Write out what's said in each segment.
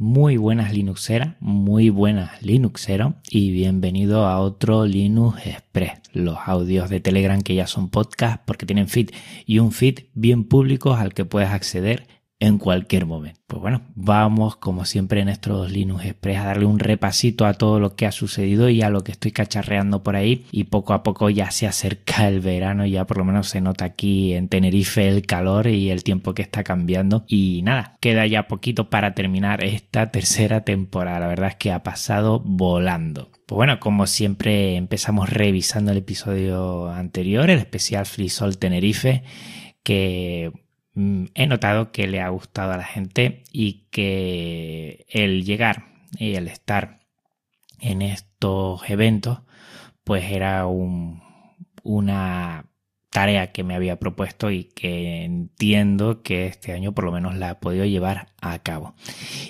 Muy buenas Linuxeras, muy buenas Linuxeros y bienvenido a otro Linux Express, los audios de Telegram que ya son podcast porque tienen feed y un feed bien público al que puedes acceder en cualquier momento. Pues bueno, vamos como siempre en estos Linux Express a darle un repasito a todo lo que ha sucedido y a lo que estoy cacharreando por ahí y poco a poco ya se acerca el verano, ya por lo menos se nota aquí en Tenerife el calor y el tiempo que está cambiando y nada, queda ya poquito para terminar esta tercera temporada, la verdad es que ha pasado volando. Pues bueno, como siempre empezamos revisando el episodio anterior, el especial FreeSol Tenerife, que he notado que le ha gustado a la gente y que el llegar y el estar en estos eventos pues era una tarea que me había propuesto y que entiendo que este año por lo menos la he podido llevar a cabo.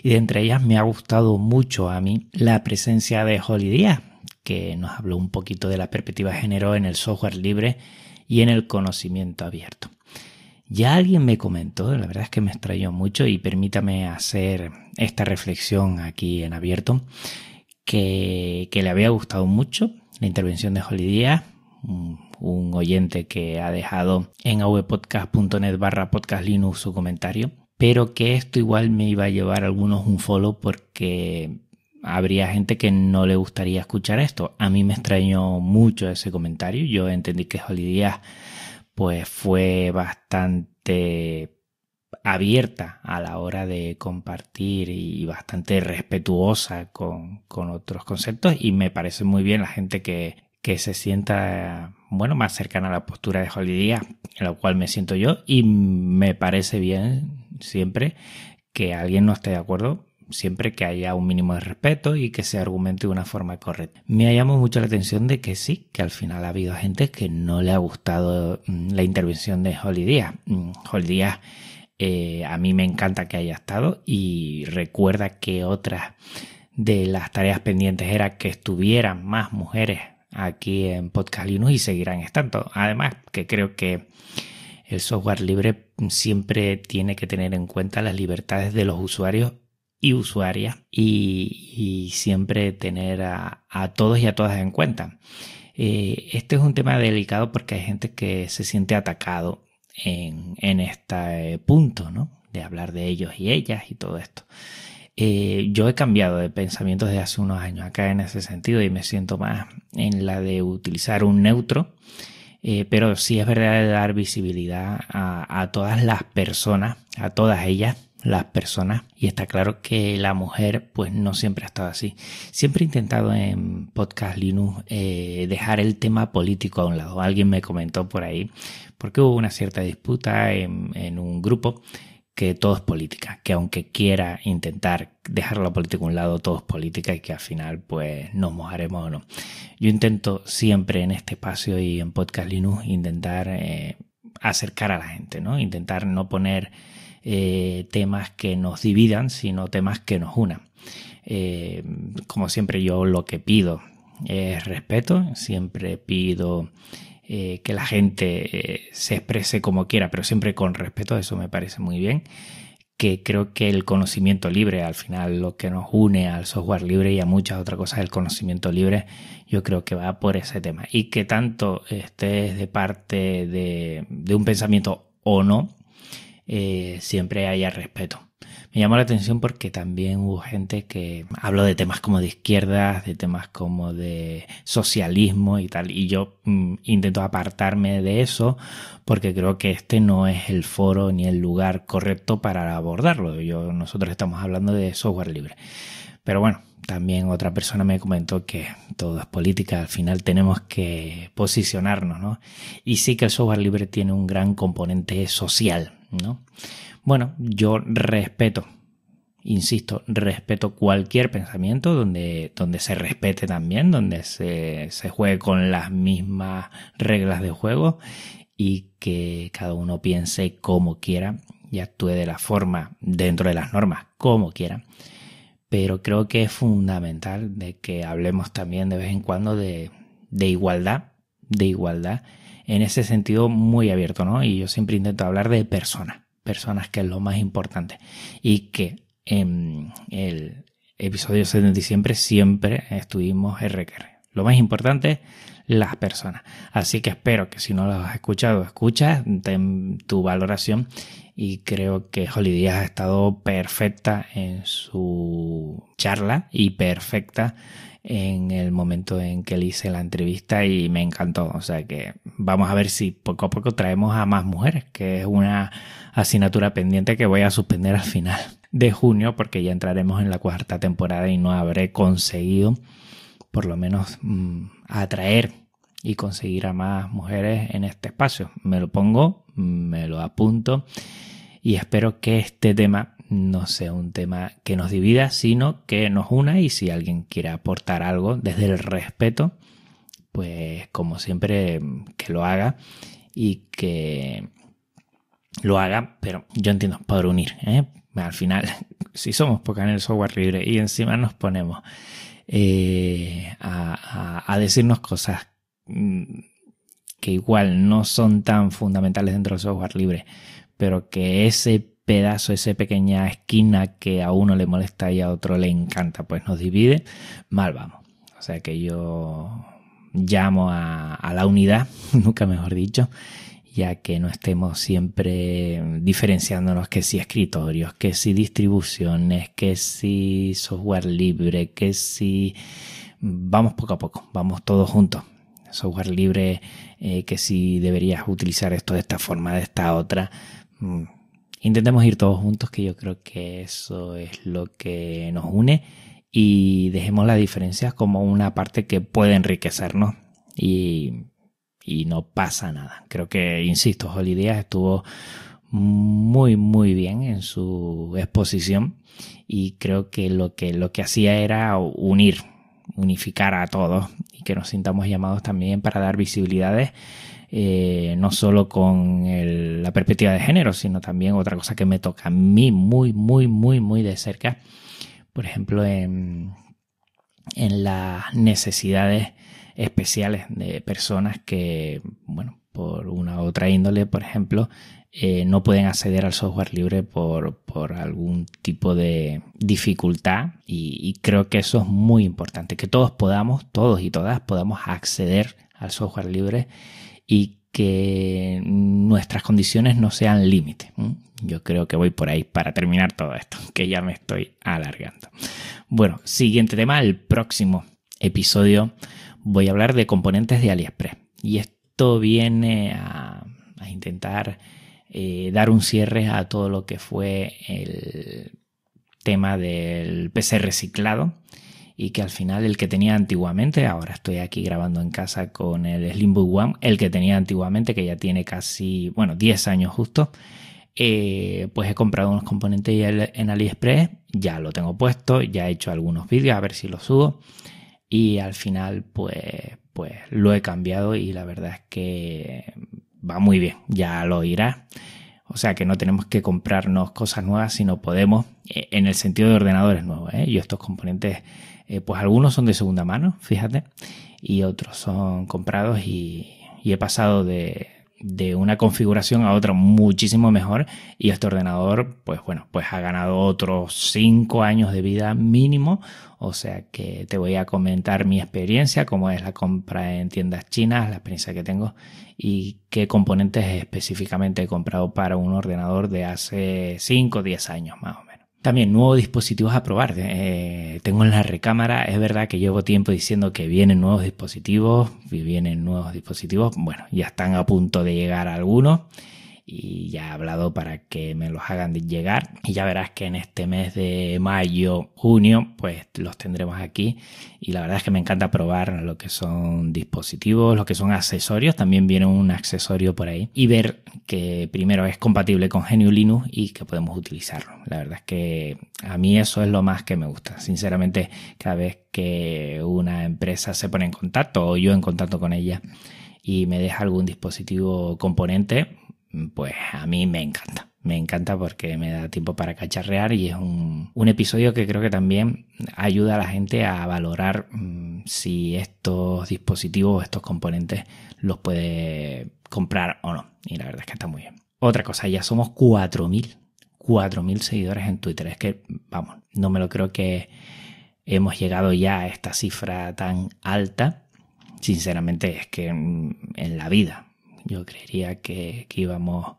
Y de entre ellas me ha gustado mucho a mí la presencia de Holiday, que nos habló un poquito de la perspectiva de género en el software libre y en el conocimiento abierto. Ya alguien me comentó, la verdad es que me extrañó mucho y permítame hacer esta reflexión aquí en abierto, que, le había gustado mucho la intervención de Holiday, un, oyente que ha dejado en avpodcast.net barra podcast Linux su comentario, pero que esto igual me iba a llevar a algunos un follow porque habría gente que no le gustaría escuchar esto. A mí me extrañó mucho ese comentario. Yo entendí que Holiday pues fue bastante abierta a la hora de compartir y bastante respetuosa con, otros conceptos. Y me parece muy bien la gente que, que se sienta bueno más cercana a la postura de Holiday en la cual me siento yo. Y me parece bien siempre que alguien no esté de acuerdo siempre que haya un mínimo de respeto y que se argumente de una forma correcta. Me ha llamado mucho la atención de que sí, que al final ha habido gente que no le ha gustado mm, la intervención de Holiday. Mm, Holiday eh, a mí me encanta que haya estado y recuerda que otra de las tareas pendientes era que estuvieran más mujeres aquí en Podcast Linux y seguirán estando. Además, que creo que el software libre siempre tiene que tener en cuenta las libertades de los usuarios y usuaria y, siempre tener a, todos y a todas en cuenta. Eh, este es un tema delicado porque hay gente que se siente atacado en, en este punto, ¿no? De hablar de ellos y ellas y todo esto. Eh, yo he cambiado de pensamiento desde hace unos años acá en ese sentido y me siento más en la de utilizar un neutro, eh, pero sí es verdad de dar visibilidad a, a todas las personas, a todas ellas, las personas y está claro que la mujer pues no siempre ha estado así. Siempre he intentado en Podcast Linux eh, dejar el tema político a un lado. Alguien me comentó por ahí porque hubo una cierta disputa en, un grupo que todo es política, que aunque quiera intentar dejar la política a un lado, todo es política y que al final pues nos mojaremos o no. Yo intento siempre en este espacio y en Podcast Linux intentar eh, acercar a la gente, ¿no? Intentar no poner eh, temas que nos dividan, sino temas que nos unan. Eh, como siempre yo lo que pido es respeto, siempre pido eh, que la gente se exprese como quiera, pero siempre con respeto, eso me parece muy bien que creo que el conocimiento libre, al final lo que nos une al software libre y a muchas otras cosas del conocimiento libre, yo creo que va por ese tema. Y que tanto estés de parte de, de un pensamiento o no, eh, siempre haya respeto. Me llamó la atención porque también hubo gente que habló de temas como de izquierdas, de temas como de socialismo y tal, y yo mm, intento apartarme de eso porque creo que este no es el foro ni el lugar correcto para abordarlo. Yo, nosotros estamos hablando de software libre. Pero bueno, también otra persona me comentó que todo es política, al final tenemos que posicionarnos, ¿no? Y sí que el software libre tiene un gran componente social, ¿no? Bueno, yo respeto, insisto, respeto cualquier pensamiento donde, donde se respete también, donde se, se juegue con las mismas reglas de juego y que cada uno piense como quiera y actúe de la forma dentro de las normas como quiera. Pero creo que es fundamental de que hablemos también de vez en cuando de, de igualdad, de igualdad en ese sentido muy abierto, ¿no? Y yo siempre intento hablar de personas, personas que es lo más importante y que en el episodio 70 siempre, siempre estuvimos RQR. Lo más importante, las personas. Así que espero que si no lo has escuchado, escuchas, tu valoración y creo que Holly ha estado perfecta en su charla y perfecta en el momento en que le hice la entrevista y me encantó. O sea que vamos a ver si poco a poco traemos a más mujeres, que es una asignatura pendiente que voy a suspender al final de junio porque ya entraremos en la cuarta temporada y no habré conseguido por lo menos mm, atraer y conseguir a más mujeres en este espacio. Me lo pongo, me lo apunto y espero que este tema no sea un tema que nos divida, sino que nos una y si alguien quiere aportar algo desde el respeto, pues como siempre que lo haga y que lo haga, pero yo entiendo, por unir. ¿eh? Al final, si somos poca en el software libre y encima nos ponemos eh, a, decirnos cosas mm, que igual no son tan fundamentales dentro del software libre, pero que ese pedazo, esa pequeña esquina que a uno le molesta y a otro le encanta, pues nos divide, mal vamos. O sea que yo llamo a la unidad, nunca mejor dicho, ya que no estemos siempre diferenciándonos que si escritorios, que si distribuciones, que si software libre, que si vamos poco a poco, vamos todos juntos. Software libre, eh, que si deberías utilizar esto de esta forma, de esta otra. Mm, intentemos ir todos juntos, que yo creo que eso es lo que nos une y dejemos las diferencias como una parte que puede enriquecernos y y no pasa nada. Creo que, insisto, Holiday estuvo muy muy bien en su exposición y creo que lo que lo que hacía era unir unificar a todos y que nos sintamos llamados también para dar visibilidades eh, no solo con la perspectiva de género sino también otra cosa que me toca a mí muy muy muy muy de cerca. Por ejemplo en, en las necesidades especiales de personas que, bueno, por una u otra índole, por ejemplo, eh, no pueden acceder al software libre por, por algún tipo de dificultad y, creo que eso es muy importante, que todos podamos, todos y todas podamos acceder al software libre y que nuestras condiciones no sean límite. Yo creo que voy por ahí para terminar todo esto, que ya me estoy alargando. Bueno, siguiente tema, el próximo episodio voy a hablar de componentes de AliExpress. Y esto viene a, intentar eh, dar un cierre a todo lo que fue el tema del PC reciclado y que al final el que tenía antiguamente, ahora estoy aquí grabando en casa con el Slimbook One, el que tenía antiguamente, que ya tiene casi, bueno, 10 años justo, eh, pues he comprado unos componentes en AliExpress, ya lo tengo puesto, ya he hecho algunos vídeos, a ver si los subo y al final pues, pues lo he cambiado y la verdad es que va muy bien, ya lo irá. O sea que no tenemos que comprarnos cosas nuevas, sino podemos, eh, en el sentido de ordenadores nuevos. ¿eh? Y estos componentes, eh, pues algunos son de segunda mano, fíjate, y otros son comprados y he pasado de, de una configuración a otra muchísimo mejor y este ordenador pues bueno pues ha ganado otros 5 años de vida mínimo. O sea que te voy a comentar mi experiencia cómo es la compra en tiendas chinas la experiencia que tengo y qué componentes específicamente he comprado para un ordenador de hace 5 o 10 años más o menos también nuevos dispositivos a probar. Eh, tengo en la recámara, es verdad que llevo tiempo diciendo que vienen nuevos dispositivos, vienen nuevos dispositivos. Bueno, ya están a punto de llegar algunos y ya he hablado para que me los hagan llegar y ya verás que en este mes de mayo, junio, pues los tendremos aquí y la verdad es que me encanta probar lo que son dispositivos, lo que son accesorios, también viene un accesorio por ahí y ver que primero es compatible con GNU Linux y que podemos utilizarlo. La verdad es que a mí eso es lo más que me gusta. Sinceramente, cada vez que una empresa se pone en contacto o yo en contacto con ella y me deja algún dispositivo componente, pues a mí me encanta. Me encanta porque me da tiempo para cacharrear y es un, episodio que creo que también ayuda a la gente a valorar mm, si estos dispositivos, estos componentes los puede comprar o no. Y la verdad es que está muy bien. Otra cosa, ya somos 4.000. 4.000 seguidores en Twitter. Es que, vamos, no me lo creo que hemos llegado ya a esta cifra tan alta. Sinceramente, es que en la vida yo creería que, íbamos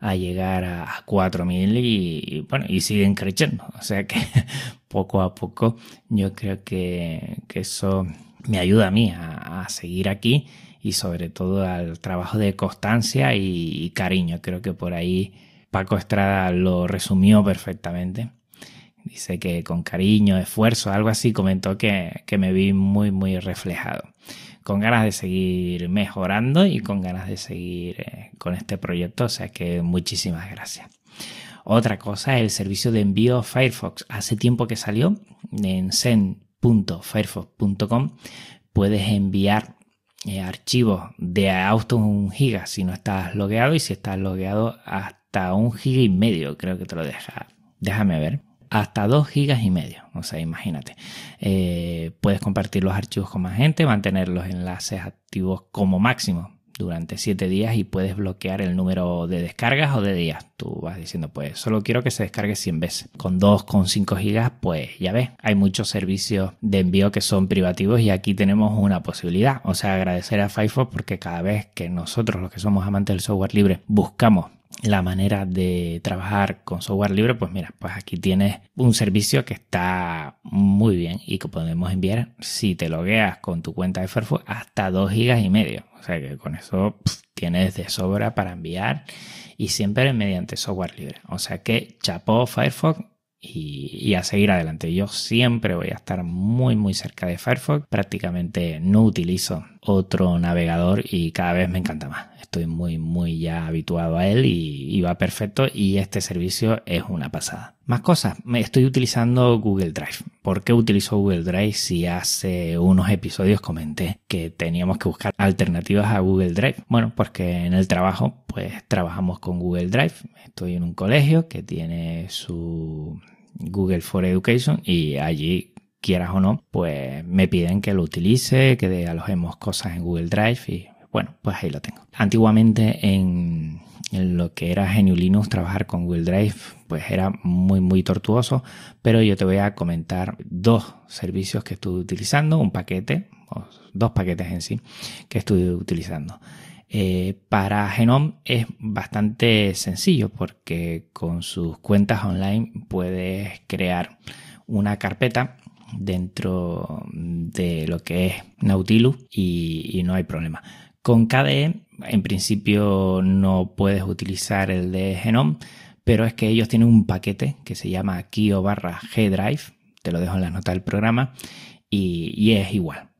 a llegar a 4.000 y, bueno, y siguen creciendo. O sea que poco a poco yo creo que, eso me ayuda a mí a, seguir aquí y sobre todo al trabajo de constancia y, cariño. Creo que por ahí Paco Estrada lo resumió perfectamente. Dice que con cariño, esfuerzo, algo así comentó que, que me vi muy, muy reflejado con ganas de seguir mejorando y con ganas de seguir eh, con este proyecto. O sea que muchísimas gracias. Otra cosa, el servicio de envío Firefox. Hace tiempo que salió en send.firefox.com. Puedes enviar eh, archivos de hasta un giga si no estás logueado y si estás logueado hasta un giga y medio creo que te lo deja. Déjame ver hasta 2 gigas y medio. O sea, imagínate. Eh, puedes compartir los archivos con más gente, mantener los enlaces activos como máximo durante 7 días y puedes bloquear el número de descargas o de días. Tú vas diciendo, pues solo quiero que se descargue 100 veces. Con 2,5 gigas, pues ya ves, hay muchos servicios de envío que son privativos y aquí tenemos una posibilidad. O sea, agradecer a Firefox porque cada vez que nosotros, los que somos amantes del software libre, buscamos la manera de trabajar con software libre, pues mira, pues aquí tienes un servicio que está muy bien y que podemos enviar si te logueas con tu cuenta de Firefox hasta 2 gigas y medio. O sea que con eso tienes de sobra para enviar y siempre mediante software libre. O sea que chapó Firefox y, a seguir adelante. Yo siempre voy a estar muy muy cerca de Firefox. Prácticamente no utilizo otro navegador y cada vez me encanta más. Estoy muy muy ya habituado a él y, va perfecto y este servicio es una pasada. Más cosas, me estoy utilizando Google Drive. ¿Por qué utilizo Google Drive si hace unos episodios comenté que teníamos que buscar alternativas a Google Drive? Bueno, porque en el trabajo pues trabajamos con Google Drive. Estoy en un colegio que tiene su Google for Education y allí quieras o no, pues me piden que lo utilice, que alojemos cosas en Google Drive y bueno, pues ahí lo tengo. Antiguamente en, lo que era GNU Linux trabajar con Google Drive pues era muy muy tortuoso, pero yo te voy a comentar dos servicios que estuve utilizando, un paquete, o dos paquetes en sí que estuve utilizando. Eh, para Genome es bastante sencillo porque con sus cuentas online puedes crear una carpeta dentro de lo que es Nautilus y, no hay problema. Con KDE en principio no puedes utilizar el de Genome, pero es que ellos tienen un paquete que se llama Kio barra G-Drive, te lo dejo en la nota del programa, y, es igual.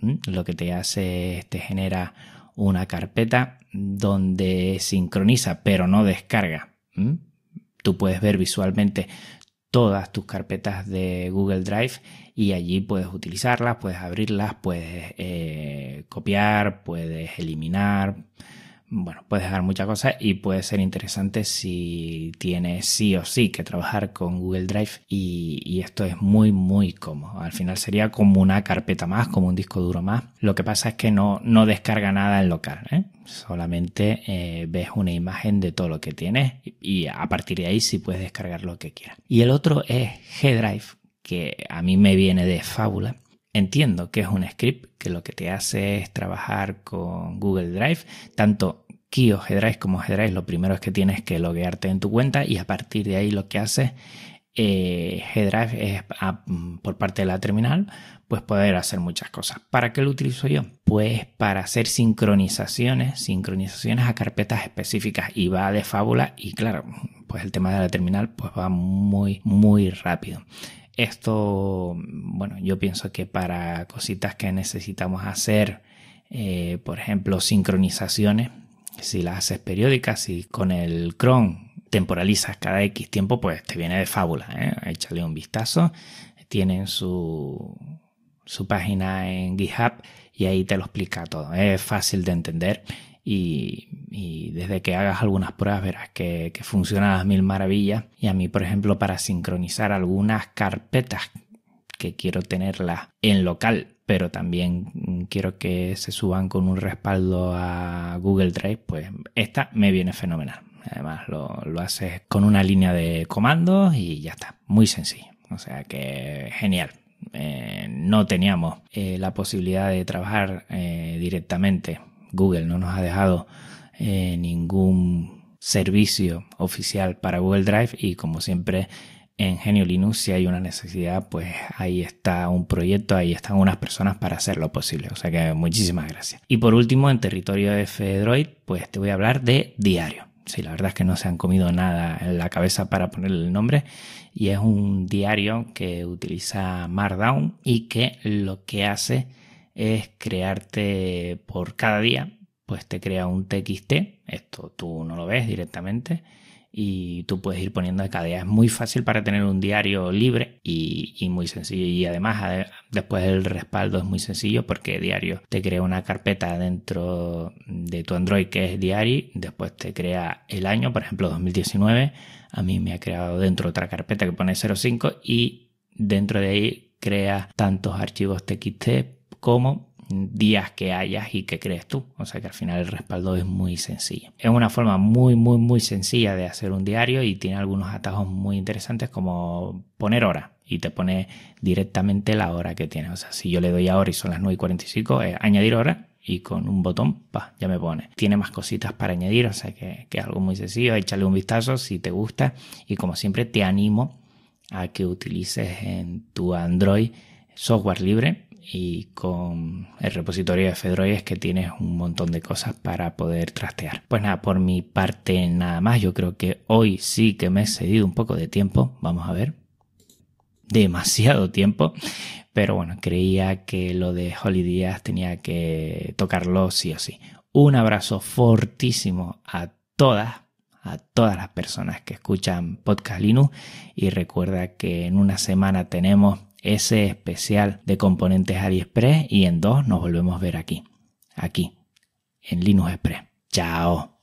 ¿Mm? Lo que te hace, te genera una carpeta donde sincroniza pero no descarga. Tú puedes ver visualmente todas tus carpetas de Google Drive y allí puedes utilizarlas, puedes abrirlas, puedes eh, copiar, puedes eliminar, bueno, puedes dejar muchas cosas y puede ser interesante si tienes sí o sí que trabajar con Google Drive y, esto es muy muy cómodo. Al final sería como una carpeta más, como un disco duro más. Lo que pasa es que no, no descarga nada en local, ¿eh? solamente eh, ves una imagen de todo lo que tienes y a partir de ahí sí puedes descargar lo que quieras. Y el otro es G-Drive, que a mí me viene de fábula Entiendo que es un script que lo que te hace es trabajar con Google Drive, tanto Kio G-Drive como G-Drive, lo primero es que tienes que loguearte en tu cuenta y a partir de ahí lo que hace eh, G-Drive es por parte de la terminal, pues poder hacer muchas cosas. ¿Para qué lo utilizo yo? Pues para hacer sincronizaciones, sincronizaciones a carpetas específicas y va de fábula y claro, pues el tema de la terminal pues va muy muy rápido. Esto, bueno, yo pienso que para cositas que necesitamos hacer, eh, por ejemplo, sincronizaciones, si las haces periódicas, si con el Chrome temporalizas cada X tiempo, pues te viene de fábula. ¿eh? Échale un vistazo. Tienen su, su página en GitHub y ahí te lo explica todo. Es fácil de entender y, desde que hagas algunas pruebas verás que, funciona a las mil maravillas. Y a mí, por ejemplo, para sincronizar algunas carpetas que quiero tenerlas en local, pero también quiero que se suban con un respaldo a Google Drive, pues esta me viene fenomenal. Además lo, lo haces con una línea de comandos y ya está, muy sencillo. O sea que genial. Eh, no teníamos eh, la posibilidad de trabajar eh, directamente. Google no nos ha dejado ningún servicio oficial para Google Drive y como siempre en Genio Linux si hay una necesidad pues ahí está un proyecto, ahí están unas personas para hacerlo posible. O sea que muchísimas gracias. Y por último en territorio de Fedroid pues te voy a hablar de diario. Sí, la verdad es que no se han comido nada en la cabeza para ponerle el nombre y es un diario que utiliza Markdown y que lo que hace es crearte por cada día, pues te crea un TXT, esto tú no lo ves directamente y tú puedes ir poniendo de cada día. Es muy fácil para tener un diario libre y, muy sencillo. Y además después el respaldo es muy sencillo porque diario te crea una carpeta dentro de tu Android que es diario, después te crea el año, por ejemplo 2019. A mí me ha creado dentro otra carpeta que pone 05 y dentro de ahí crea tantos archivos TXT como días que hayas y que crees tú. O sea que al final el respaldo es muy sencillo. Es una forma muy, muy, muy sencilla de hacer un diario y tiene algunos atajos muy interesantes como poner hora y te pone directamente la hora que tiene. O sea, si yo le doy ahora y son las 9 y 45, es añadir hora y con un botón, pa, ya me pone. Tiene más cositas para añadir, o sea que, que es algo muy sencillo. Échale un vistazo si te gusta y como siempre te animo a que utilices en tu Android software libre y con el repositorio de Fedroid es que tienes un montón de cosas para poder trastear. Pues nada, por mi parte nada más. Yo creo que hoy sí que me he cedido un poco de tiempo. Vamos a ver. Demasiado tiempo. Pero bueno, creía que lo de Holidays tenía que tocarlo sí o sí. Un abrazo fortísimo a todas a todas las personas que escuchan Podcast Linux y recuerda que en una semana tenemos ese especial de componentes AliExpress y en dos nos volvemos a ver aquí, aquí, en Linux Express. Chao.